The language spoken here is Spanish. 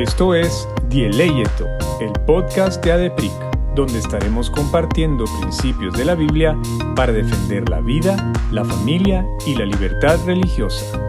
Esto es Dieleyeto, el podcast de ADEPRIC, donde estaremos compartiendo principios de la Biblia para defender la vida, la familia y la libertad religiosa.